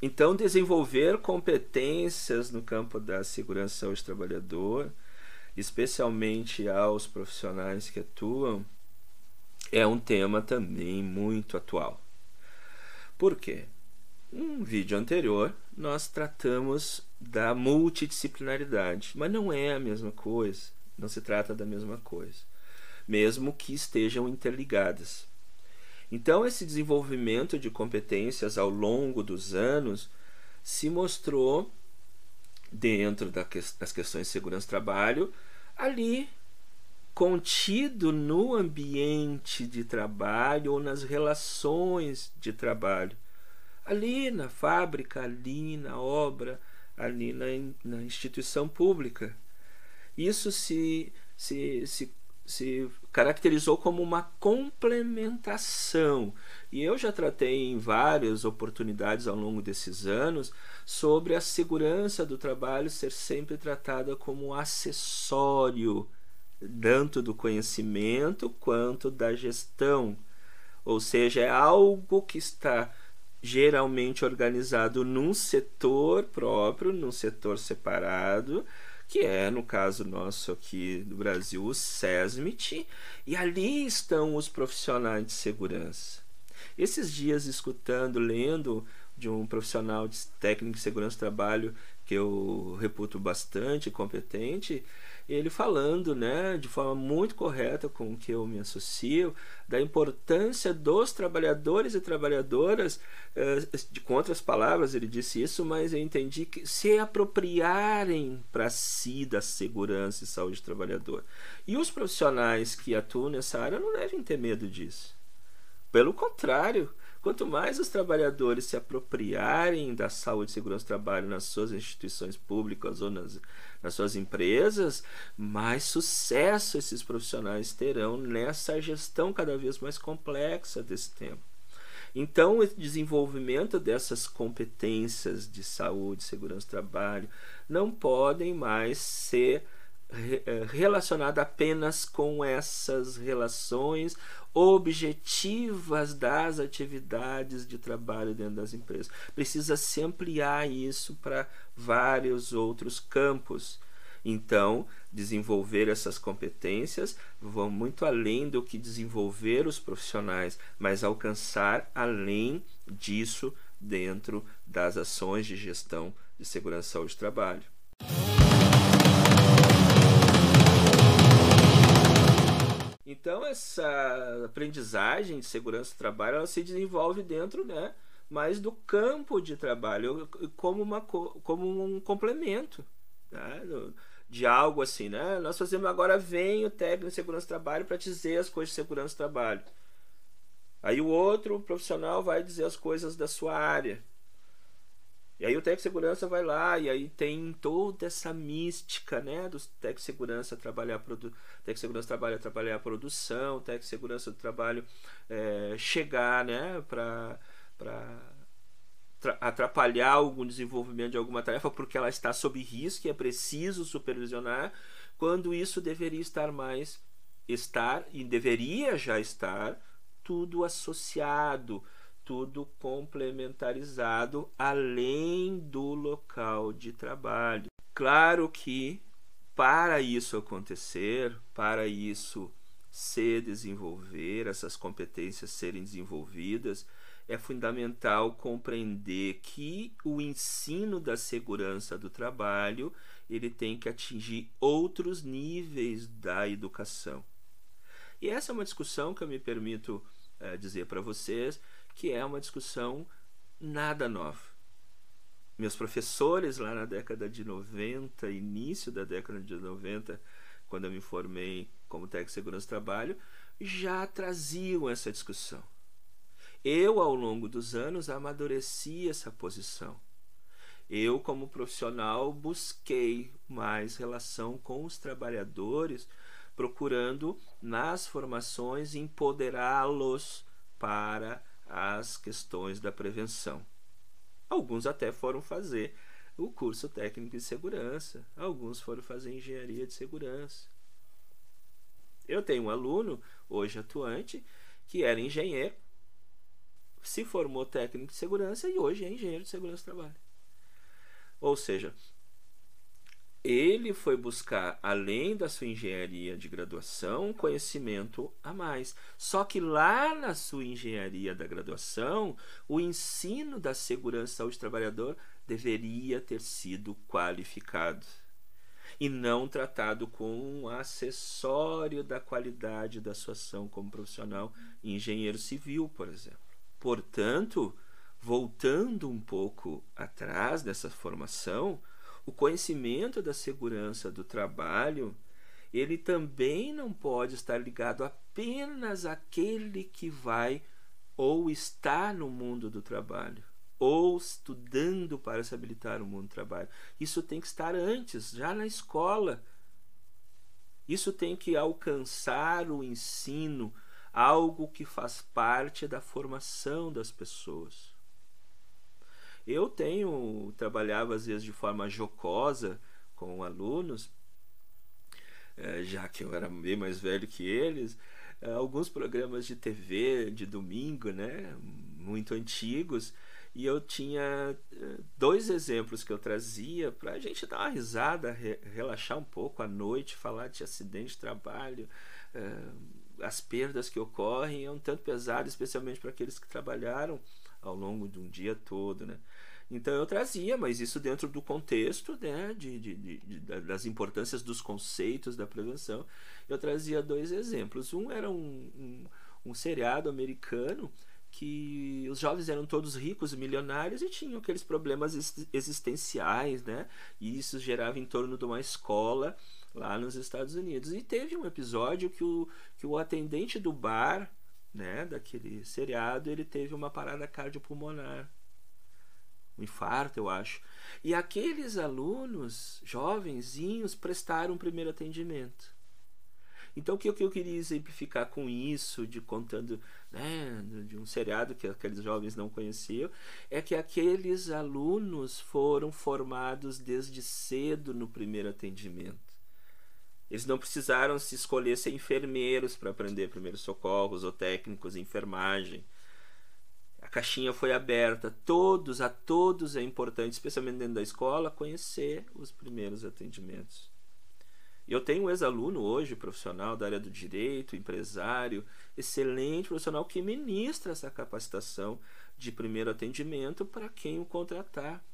então, desenvolver competências no campo da segurança do trabalhador, especialmente aos profissionais que atuam, é um tema também muito atual. Por quê? Um vídeo anterior nós tratamos da multidisciplinaridade, mas não é a mesma coisa, não se trata da mesma coisa, mesmo que estejam interligadas. Então, esse desenvolvimento de competências ao longo dos anos se mostrou, dentro das questões de segurança do trabalho, ali contido no ambiente de trabalho ou nas relações de trabalho. Ali na fábrica, ali na obra, ali na, na instituição pública. Isso se, se, se se caracterizou como uma complementação. E eu já tratei em várias oportunidades ao longo desses anos sobre a segurança do trabalho ser sempre tratada como acessório, tanto do conhecimento quanto da gestão. Ou seja, é algo que está geralmente organizado num setor próprio, num setor separado, que é, no caso nosso aqui do Brasil, o SESMIT, e ali estão os profissionais de segurança. Esses dias, escutando, lendo de um profissional de técnico de segurança do trabalho que eu reputo bastante competente, ele falando né, de forma muito correta com o que eu me associo, da importância dos trabalhadores e trabalhadoras, eh, de, com outras palavras ele disse isso, mas eu entendi que se apropriarem para si da segurança e saúde do trabalhador. E os profissionais que atuam nessa área não devem ter medo disso. Pelo contrário, Quanto mais os trabalhadores se apropriarem da saúde e segurança do trabalho nas suas instituições públicas ou nas, nas suas empresas, mais sucesso esses profissionais terão nessa gestão cada vez mais complexa desse tema. Então, o desenvolvimento dessas competências de saúde, segurança do trabalho, não podem mais ser eh, relacionado apenas com essas relações objetivas das atividades de trabalho dentro das empresas. Precisa se ampliar isso para vários outros campos. Então, desenvolver essas competências vão muito além do que desenvolver os profissionais, mas alcançar além disso dentro das ações de gestão de segurança e saúde do trabalho. Então essa aprendizagem de segurança do trabalho ela se desenvolve dentro, né, mais do campo de trabalho como uma como um complemento, né, de algo assim, né? Nós fazemos agora vem o técnico de segurança do trabalho para dizer as coisas de segurança do trabalho. Aí o outro profissional vai dizer as coisas da sua área. E aí o técnico segurança vai lá e aí tem toda essa mística, né, dos técnicos de segurança trabalhar produ técnico segurança trabalha trabalhar a produção, técnico segurança do trabalho é, chegar, né, para para atrapalhar algum desenvolvimento de alguma tarefa porque ela está sob risco e é preciso supervisionar, quando isso deveria estar mais estar e deveria já estar tudo associado tudo complementarizado além do local de trabalho. Claro que para isso acontecer, para isso se desenvolver, essas competências serem desenvolvidas, é fundamental compreender que o ensino da segurança do trabalho ele tem que atingir outros níveis da educação. E essa é uma discussão que eu me permito é, dizer para vocês que é uma discussão nada nova. Meus professores lá na década de 90, início da década de 90, quando eu me formei como técnico de segurança do trabalho, já traziam essa discussão. Eu, ao longo dos anos, amadureci essa posição. Eu, como profissional, busquei mais relação com os trabalhadores, procurando nas formações empoderá-los para as questões da prevenção. Alguns até foram fazer o curso técnico de segurança, alguns foram fazer engenharia de segurança. Eu tenho um aluno, hoje atuante, que era engenheiro, se formou técnico de segurança e hoje é engenheiro de segurança do trabalho. Ou seja, ele foi buscar, além da sua engenharia de graduação, conhecimento a mais. Só que lá na sua engenharia da graduação, o ensino da segurança e saúde do trabalhador deveria ter sido qualificado e não tratado como um acessório da qualidade da sua ação como profissional engenheiro civil, por exemplo. Portanto, voltando um pouco atrás dessa formação, o conhecimento da segurança do trabalho, ele também não pode estar ligado apenas àquele que vai ou está no mundo do trabalho, ou estudando para se habilitar no mundo do trabalho. Isso tem que estar antes, já na escola. Isso tem que alcançar o ensino, algo que faz parte da formação das pessoas. Eu tenho, trabalhava às vezes de forma jocosa com alunos, eh, já que eu era bem mais velho que eles, eh, alguns programas de TV de domingo, né, muito antigos, e eu tinha eh, dois exemplos que eu trazia para a gente dar uma risada, relaxar um pouco à noite, falar de acidente de trabalho, as perdas que ocorrem é um tanto pesado, especialmente para aqueles que trabalharam ao longo de um dia todo, né? Então eu trazia, mas isso dentro do contexto né, de, de, de, das importâncias dos conceitos da prevenção. Eu trazia dois exemplos. Um era um, um, um seriado americano que os jovens eram todos ricos, milionários e tinham aqueles problemas existenciais, né? E isso gerava em torno de uma escola lá nos Estados Unidos. E teve um episódio que o, que o atendente do bar, né, daquele seriado, ele teve uma parada cardiopulmonar um infarto, eu acho. E aqueles alunos jovenzinhos prestaram um primeiro atendimento. Então, o que eu queria exemplificar com isso, de contando né, de um seriado que aqueles jovens não conheciam, é que aqueles alunos foram formados desde cedo no primeiro atendimento. Eles não precisaram se escolher ser enfermeiros para aprender primeiros socorros ou técnicos de enfermagem. A caixinha foi aberta, todos, a todos é importante, especialmente dentro da escola, conhecer os primeiros atendimentos. Eu tenho um ex-aluno hoje, profissional da área do direito, empresário, excelente profissional que ministra essa capacitação de primeiro atendimento para quem o contratar.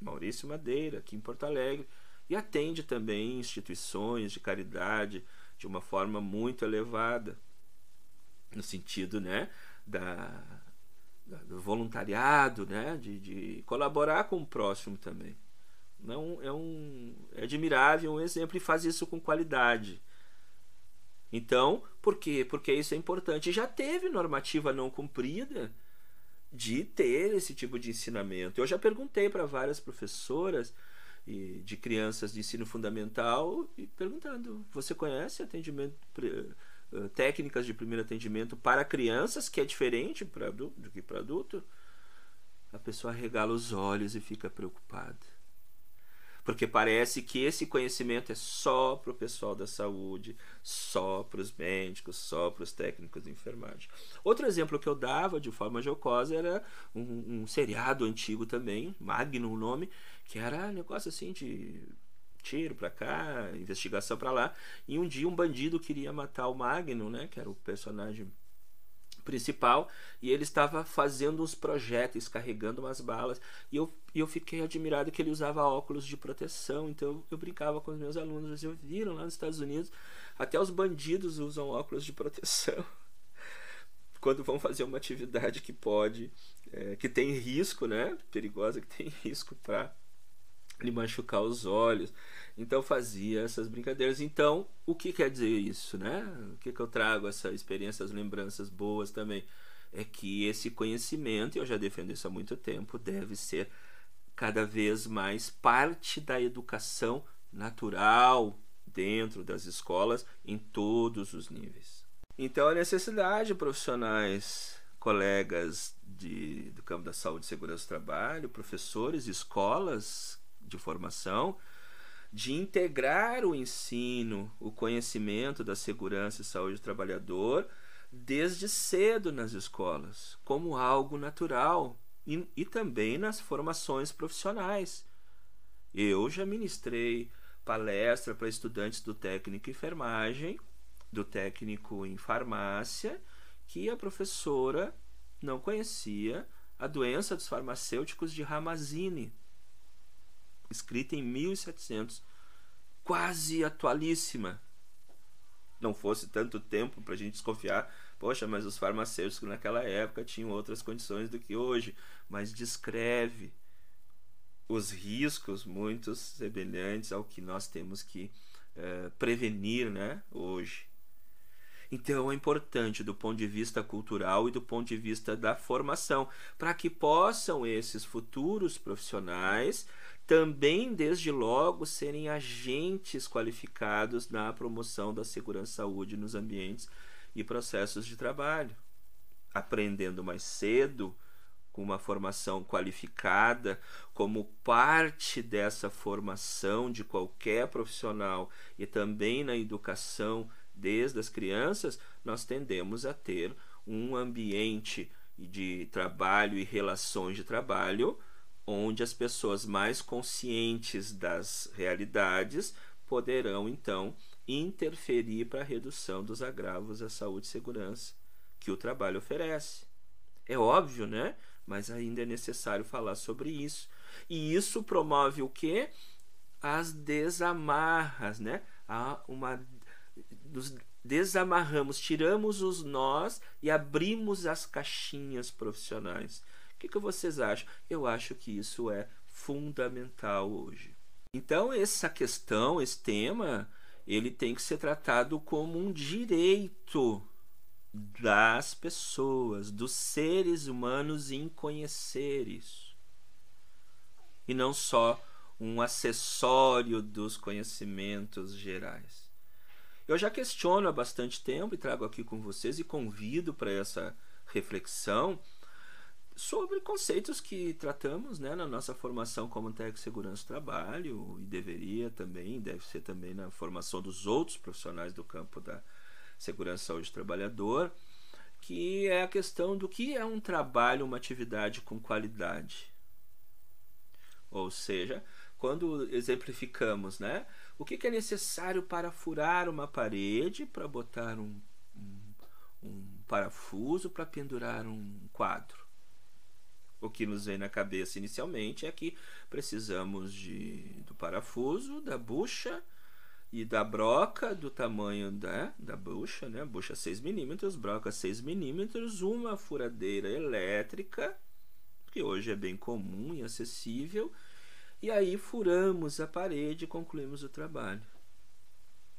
Maurício Madeira, aqui em Porto Alegre, e atende também instituições de caridade de uma forma muito elevada, no sentido né, da, do voluntariado, né? De, de, colaborar com o próximo também. Não é um é admirável um exemplo e faz isso com qualidade. Então, por quê? Porque isso é importante. Já teve normativa não cumprida de ter esse tipo de ensinamento. Eu já perguntei para várias professoras de crianças de ensino fundamental e perguntando: você conhece atendimento eh, técnicas de primeiro atendimento para crianças, que é diferente pra, do que para adulto, a pessoa regala os olhos e fica preocupada. Porque parece que esse conhecimento é só para o pessoal da saúde, só para os médicos, só para os técnicos de enfermagem. Outro exemplo que eu dava de forma jocosa era um, um seriado antigo também, Magnum o nome, que era negócio assim de tiro para cá, investigação para lá. E um dia um bandido queria matar o Magno, né, que era o personagem principal, e ele estava fazendo uns projéteis, carregando umas balas, e eu, eu fiquei admirado que ele usava óculos de proteção, então eu, eu brincava com os meus alunos, eu viram lá nos Estados Unidos, até os bandidos usam óculos de proteção quando vão fazer uma atividade que pode, é, que tem risco, né, perigosa, que tem risco para lhe machucar os olhos. Então fazia essas brincadeiras. Então, o que quer dizer isso, né? O que, que eu trago essa experiência, as lembranças boas também? É que esse conhecimento, e eu já defendo isso há muito tempo, deve ser cada vez mais parte da educação natural dentro das escolas em todos os níveis. Então, a necessidade de profissionais, colegas de, do campo da saúde e segurança do trabalho, professores, escolas de formação, de integrar o ensino, o conhecimento da segurança e saúde do trabalhador desde cedo nas escolas, como algo natural e, e também nas formações profissionais. Eu já ministrei palestra para estudantes do técnico em enfermagem, do técnico em farmácia, que a professora não conhecia a doença dos farmacêuticos de Ramazini, escrita em 1700, quase atualíssima. Não fosse tanto tempo para a gente desconfiar, poxa, mas os farmacêuticos naquela época tinham outras condições do que hoje, mas descreve os riscos muito semelhantes ao que nós temos que uh, prevenir né, hoje. Então é importante do ponto de vista cultural e do ponto de vista da formação, para que possam esses futuros profissionais também, desde logo, serem agentes qualificados na promoção da segurança e saúde nos ambientes e processos de trabalho. Aprendendo mais cedo, com uma formação qualificada, como parte dessa formação de qualquer profissional e também na educação desde as crianças, nós tendemos a ter um ambiente de trabalho e relações de trabalho onde as pessoas mais conscientes das realidades poderão então interferir para a redução dos agravos à saúde e segurança que o trabalho oferece. É óbvio, né? Mas ainda é necessário falar sobre isso. E isso promove o que? As desamarras, né? Há uma nos desamarramos, tiramos os nós e abrimos as caixinhas profissionais. O que, que vocês acham? Eu acho que isso é fundamental hoje. Então, essa questão, esse tema, ele tem que ser tratado como um direito das pessoas, dos seres humanos em conhecer isso. E não só um acessório dos conhecimentos gerais. Eu já questiono há bastante tempo e trago aqui com vocês e convido para essa reflexão sobre conceitos que tratamos né, na nossa formação como técnico de segurança do trabalho e deveria também, deve ser também na formação dos outros profissionais do campo da segurança e saúde do trabalhador, que é a questão do que é um trabalho, uma atividade com qualidade. Ou seja, quando exemplificamos, né? O que, que é necessário para furar uma parede, para botar um, um, um parafuso, para pendurar um quadro? O que nos vem na cabeça inicialmente é que precisamos de, do parafuso, da bucha e da broca do tamanho da, da bucha, né? bucha 6 milímetros, broca 6 milímetros, uma furadeira elétrica, que hoje é bem comum e acessível, e aí furamos a parede e concluímos o trabalho.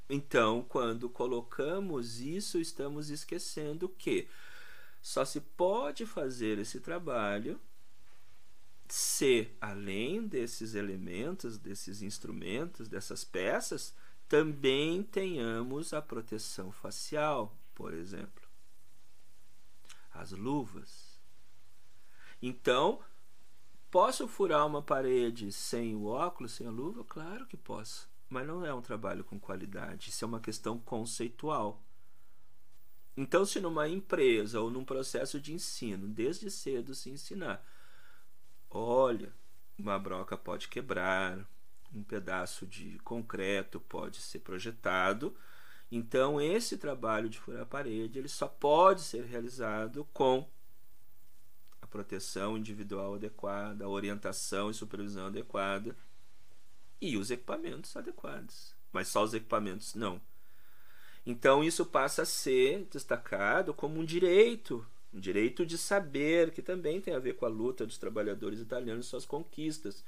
Então, quando colocamos isso, estamos esquecendo que só se pode fazer esse trabalho se, além desses elementos, desses instrumentos, dessas peças, também tenhamos a proteção facial, por exemplo, as luvas. Então, Posso furar uma parede sem o óculos, sem a luva? Claro que posso. Mas não é um trabalho com qualidade. Isso é uma questão conceitual. Então, se numa empresa ou num processo de ensino, desde cedo se ensinar, olha, uma broca pode quebrar, um pedaço de concreto pode ser projetado. Então, esse trabalho de furar a parede ele só pode ser realizado com proteção individual adequada, a orientação e supervisão adequada e os equipamentos adequados. Mas só os equipamentos não. Então isso passa a ser destacado como um direito, um direito de saber, que também tem a ver com a luta dos trabalhadores italianos e suas conquistas,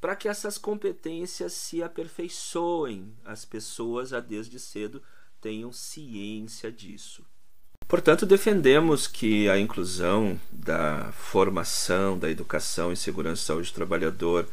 para que essas competências se aperfeiçoem, as pessoas desde cedo tenham ciência disso. Portanto, defendemos que a inclusão da formação, da educação em segurança e saúde do trabalhador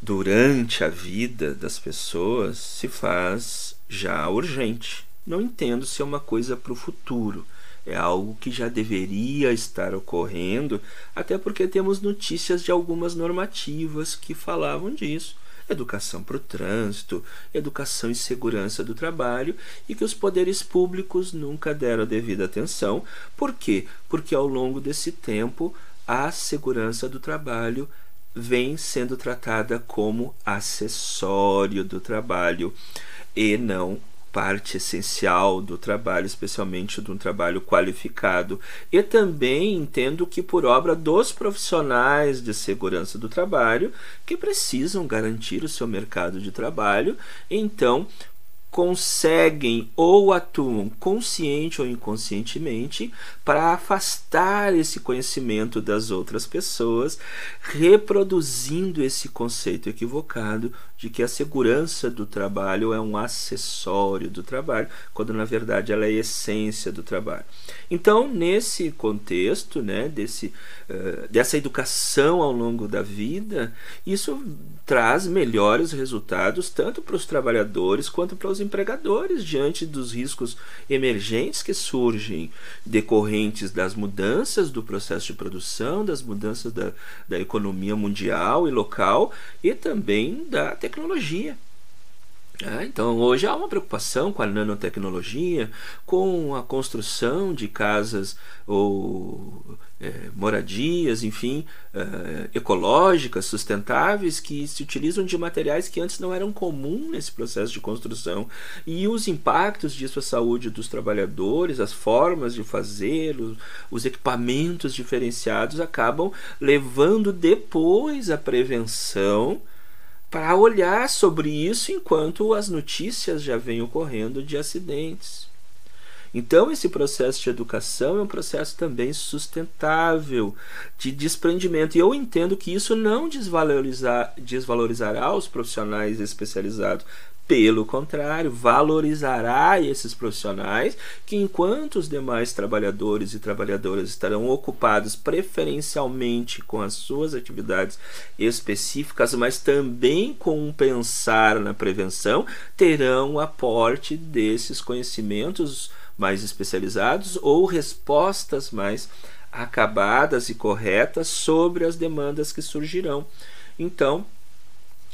durante a vida das pessoas se faz já urgente. Não entendo se é uma coisa para o futuro. É algo que já deveria estar ocorrendo, até porque temos notícias de algumas normativas que falavam disso. Educação para o trânsito, educação e segurança do trabalho e que os poderes públicos nunca deram a devida atenção. Por quê? Porque ao longo desse tempo a segurança do trabalho vem sendo tratada como acessório do trabalho e não parte essencial do trabalho, especialmente de um trabalho qualificado. E também entendo que por obra dos profissionais de segurança do trabalho que precisam garantir o seu mercado de trabalho, então conseguem ou atuam consciente ou inconscientemente para afastar esse conhecimento das outras pessoas, reproduzindo esse conceito equivocado de que a segurança do trabalho é um acessório do trabalho, quando na verdade ela é a essência do trabalho. Então, nesse contexto, né, desse, uh, dessa educação ao longo da vida, isso traz melhores resultados tanto para os trabalhadores quanto para os empregadores diante dos riscos emergentes que surgem decorrentes das mudanças do processo de produção, das mudanças da, da economia mundial e local e também da tecnologia tecnologia. É, então, hoje há uma preocupação com a nanotecnologia, com a construção de casas ou é, moradias, enfim, é, ecológicas, sustentáveis, que se utilizam de materiais que antes não eram comuns nesse processo de construção. E os impactos disso à saúde dos trabalhadores, as formas de fazer, os, os equipamentos diferenciados acabam levando depois a prevenção para olhar sobre isso enquanto as notícias já vêm ocorrendo de acidentes. Então, esse processo de educação é um processo também sustentável, de desprendimento. E eu entendo que isso não desvalorizar, desvalorizará os profissionais especializados, pelo contrário, valorizará esses profissionais que, enquanto os demais trabalhadores e trabalhadoras estarão ocupados preferencialmente com as suas atividades específicas, mas também com um pensar na prevenção, terão o aporte desses conhecimentos mais especializados ou respostas mais acabadas e corretas sobre as demandas que surgirão. Então,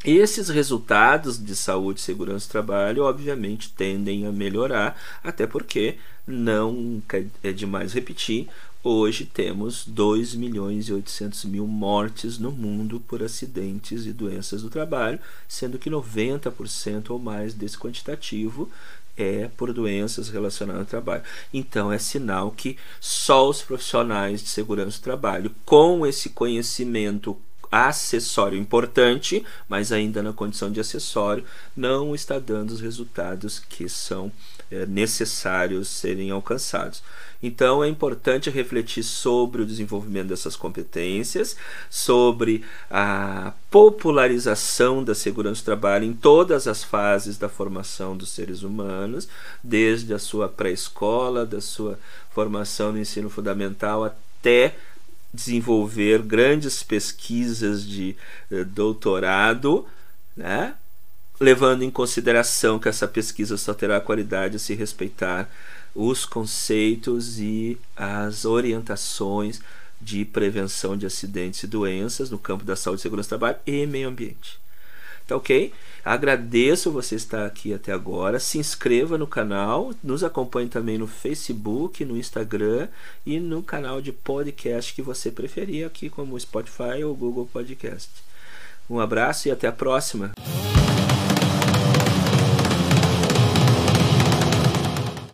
esses resultados de saúde e segurança do trabalho, obviamente, tendem a melhorar, até porque, não é demais repetir, hoje temos 2 milhões e 800 mil mortes no mundo por acidentes e doenças do trabalho, sendo que 90% ou mais desse quantitativo é por doenças relacionadas ao trabalho. Então é sinal que só os profissionais de segurança do trabalho, com esse conhecimento acessório importante, mas ainda na condição de acessório, não está dando os resultados que são é, necessários serem alcançados. Então é importante refletir sobre o desenvolvimento dessas competências, sobre a popularização da segurança do trabalho em todas as fases da formação dos seres humanos, desde a sua pré-escola, da sua formação no ensino fundamental até desenvolver grandes pesquisas de eh, doutorado, né? levando em consideração que essa pesquisa só terá qualidade se respeitar os conceitos e as orientações de prevenção de acidentes e doenças no campo da saúde, segurança do trabalho e meio ambiente. Tá ok? Agradeço você estar aqui até agora. Se inscreva no canal, nos acompanhe também no Facebook, no Instagram e no canal de podcast que você preferir, aqui como Spotify ou Google Podcast. Um abraço e até a próxima.